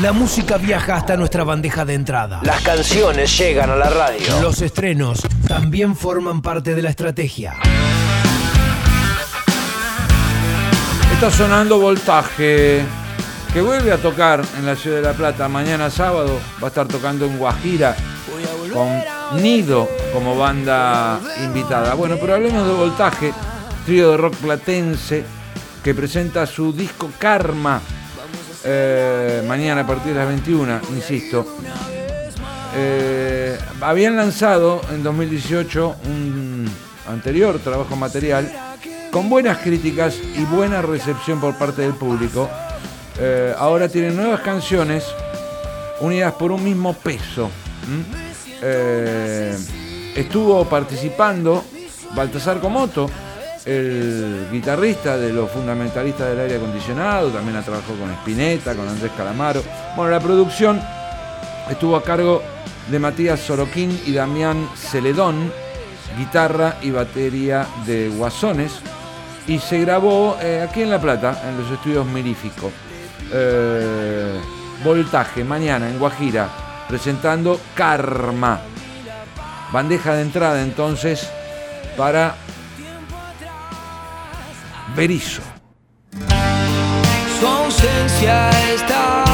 La música viaja hasta nuestra bandeja de entrada. Las canciones llegan a la radio. Los estrenos también forman parte de la estrategia. Está sonando Voltaje, que vuelve a tocar en la ciudad de La Plata. Mañana sábado va a estar tocando en Guajira con Nido como banda invitada. Bueno, pero hablemos de Voltaje, trío de rock platense que presenta su disco Karma eh, mañana a partir de las 21, insisto. Eh, habían lanzado en 2018 un anterior trabajo material con buenas críticas y buena recepción por parte del público. Eh, ahora tienen nuevas canciones unidas por un mismo peso. estuvo participando Baltasar Comoto, el guitarrista de los fundamentalistas del aire acondicionado, también ha trabajado con Spinetta, con Andrés Calamaro. Bueno, la producción estuvo a cargo de Matías Soroquín y Damián Celedón, guitarra y batería de Guasones, y se grabó eh, aquí en La Plata, en los estudios Mirífico. Eh, voltaje, mañana en Guajira, presentando Karma. Bandeja de entrada entonces para Berizo. Su ausencia está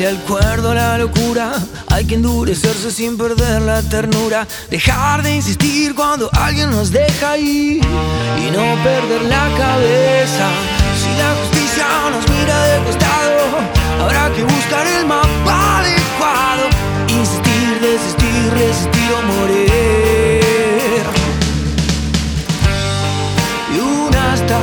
ocultarle al cuerdo la locura, hay que endurecerse sin perder la ternura, dejar de insistir cuando alguien nos deja ir. Y no perder la cabeza. Si la justicia nos mira de costado, habrá que buscar el mapa adecuado, insistir, desistir, resistir o morir. Y un hasta